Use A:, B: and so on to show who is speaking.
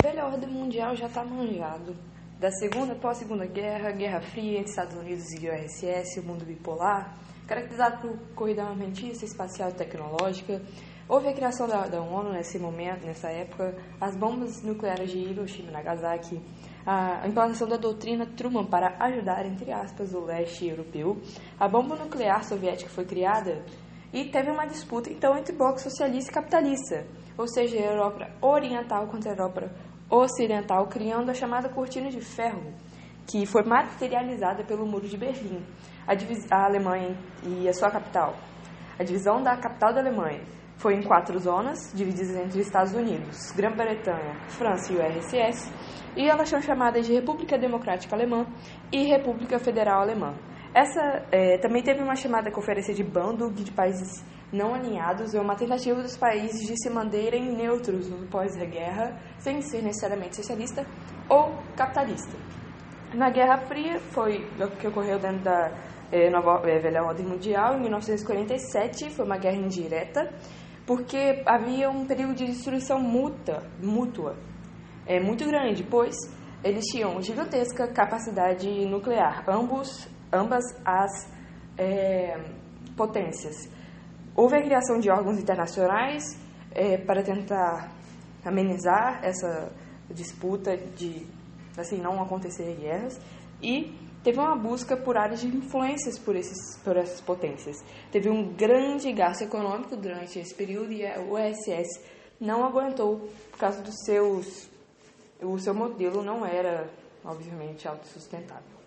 A: velha ordem mundial já está manjado. Da segunda pós-segunda guerra, Guerra Fria entre Estados Unidos e URSS, o mundo bipolar, caracterizado por corrida armamentista, espacial e tecnológica, houve a criação da, da ONU nesse momento, nessa época, as bombas nucleares de Hiroshima e Nagasaki, a implantação da doutrina Truman para ajudar, entre aspas, o leste europeu, a bomba nuclear soviética foi criada e teve uma disputa, então, entre bloco socialista e capitalista, ou seja, a Europa Oriental contra a Europa Ocidental, criando a chamada Cortina de Ferro, que foi materializada pelo Muro de Berlim, a, a Alemanha e a sua capital. A divisão da capital da Alemanha foi em quatro zonas, divididas entre Estados Unidos, Grã-Bretanha, França e URSS, e elas são chamadas de República Democrática Alemã e República Federal Alemã. Essa é, também teve uma chamada Conferência de Bandung de países não alinhados, é uma tentativa dos países de se manterem neutros no pós-guerra, sem ser necessariamente socialista ou capitalista. Na Guerra Fria, foi o que ocorreu dentro da é, nova, é, Velha Ordem Mundial, em 1947, foi uma guerra indireta, porque havia um período de destruição mútua, mútua é, muito grande, pois eles tinham gigantesca capacidade nuclear, ambos ambas as é, potências. Houve a criação de órgãos internacionais é, para tentar amenizar essa disputa de assim não acontecer guerras e teve uma busca por áreas de influências por, esses, por essas potências. Teve um grande gasto econômico durante esse período e o USS não aguentou por causa dos seus o seu modelo não era obviamente autossustentável.